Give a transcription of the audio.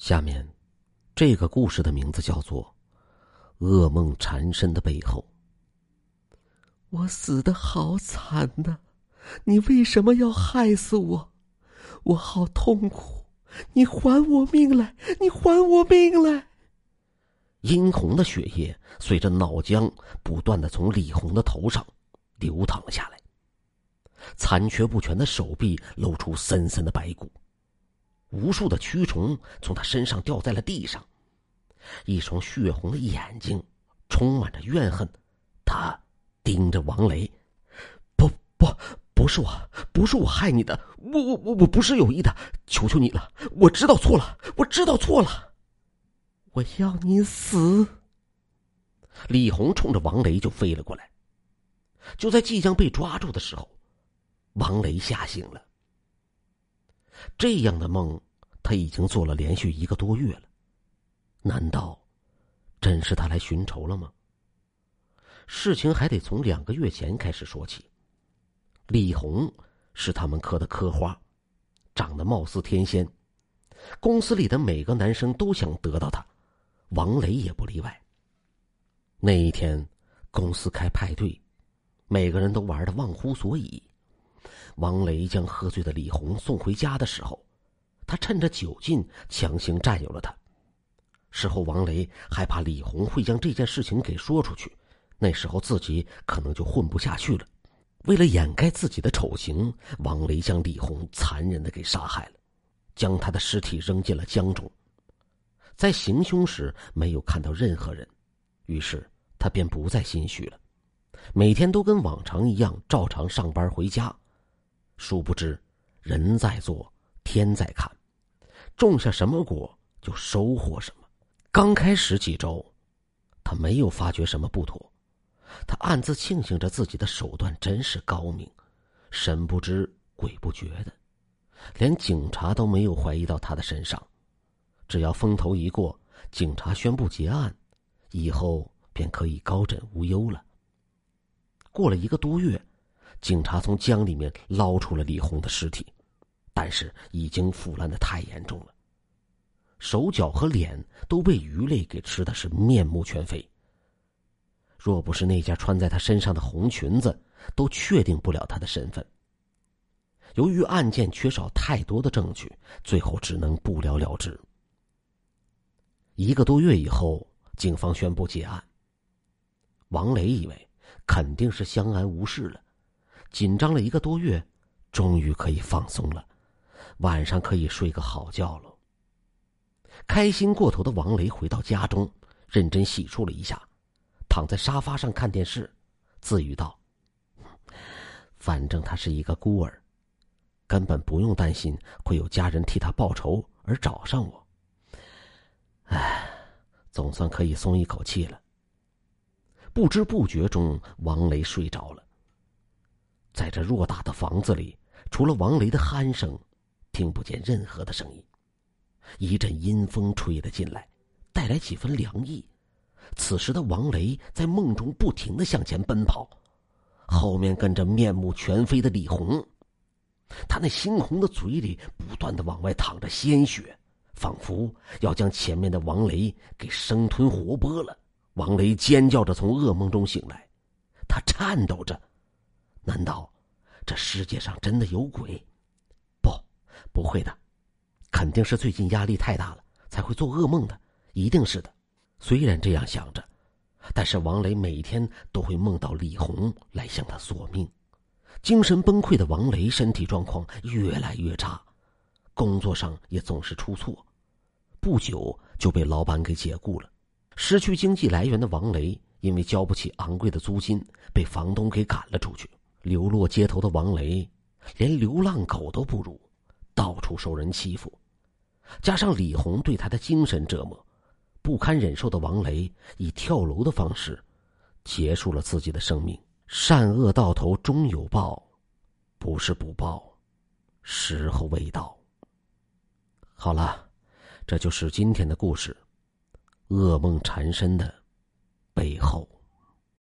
下面，这个故事的名字叫做《噩梦缠身的背后》。我死的好惨呐！你为什么要害死我？我好痛苦！你还我命来！你还我命来！殷红的血液随着脑浆不断的从李红的头上流淌了下来，残缺不全的手臂露出森森的白骨。无数的蛆虫从他身上掉在了地上，一双血红的眼睛充满着怨恨。他盯着王雷：“不不，不是我，不是我害你的，我我我我不是有意的，求求你了，我知道错了，我知道错了，我要你死！”李红冲着王雷就飞了过来。就在即将被抓住的时候，王雷吓醒了。这样的梦，他已经做了连续一个多月了。难道真是他来寻仇了吗？事情还得从两个月前开始说起。李红是他们科的科花，长得貌似天仙，公司里的每个男生都想得到她，王雷也不例外。那一天，公司开派对，每个人都玩的忘乎所以。王雷将喝醉的李红送回家的时候，他趁着酒劲强行占有了她。事后，王雷害怕李红会将这件事情给说出去，那时候自己可能就混不下去了。为了掩盖自己的丑行，王雷将李红残忍的给杀害了，将他的尸体扔进了江中。在行凶时没有看到任何人，于是他便不再心虚了，每天都跟往常一样照常上班回家。殊不知，人在做，天在看，种下什么果就收获什么。刚开始几周，他没有发觉什么不妥，他暗自庆幸着自己的手段真是高明，神不知鬼不觉的，连警察都没有怀疑到他的身上。只要风头一过，警察宣布结案，以后便可以高枕无忧了。过了一个多月。警察从江里面捞出了李红的尸体，但是已经腐烂的太严重了，手脚和脸都被鱼类给吃的是面目全非。若不是那件穿在他身上的红裙子，都确定不了他的身份。由于案件缺少太多的证据，最后只能不了了之。一个多月以后，警方宣布结案。王雷以为肯定是相安无事了。紧张了一个多月，终于可以放松了，晚上可以睡个好觉了。开心过头的王雷回到家中，认真洗漱了一下，躺在沙发上看电视，自语道：“反正他是一个孤儿，根本不用担心会有家人替他报仇而找上我。唉，总算可以松一口气了。”不知不觉中，王雷睡着了。在这偌大的房子里，除了王雷的鼾声，听不见任何的声音。一阵阴风吹了进来，带来几分凉意。此时的王雷在梦中不停的向前奔跑，后面跟着面目全非的李红。他那猩红的嘴里不断的往外淌着鲜血，仿佛要将前面的王雷给生吞活剥了。王雷尖叫着从噩梦中醒来，他颤抖着。难道这世界上真的有鬼？不，不会的，肯定是最近压力太大了才会做噩梦的，一定是的。虽然这样想着，但是王雷每天都会梦到李红来向他索命。精神崩溃的王雷身体状况越来越差，工作上也总是出错，不久就被老板给解雇了。失去经济来源的王雷，因为交不起昂贵的租金，被房东给赶了出去。流落街头的王雷，连流浪狗都不如，到处受人欺负。加上李红对他的精神折磨，不堪忍受的王雷以跳楼的方式结束了自己的生命。善恶到头终有报，不是不报，时候未到。好了，这就是今天的故事。噩梦缠身的背后。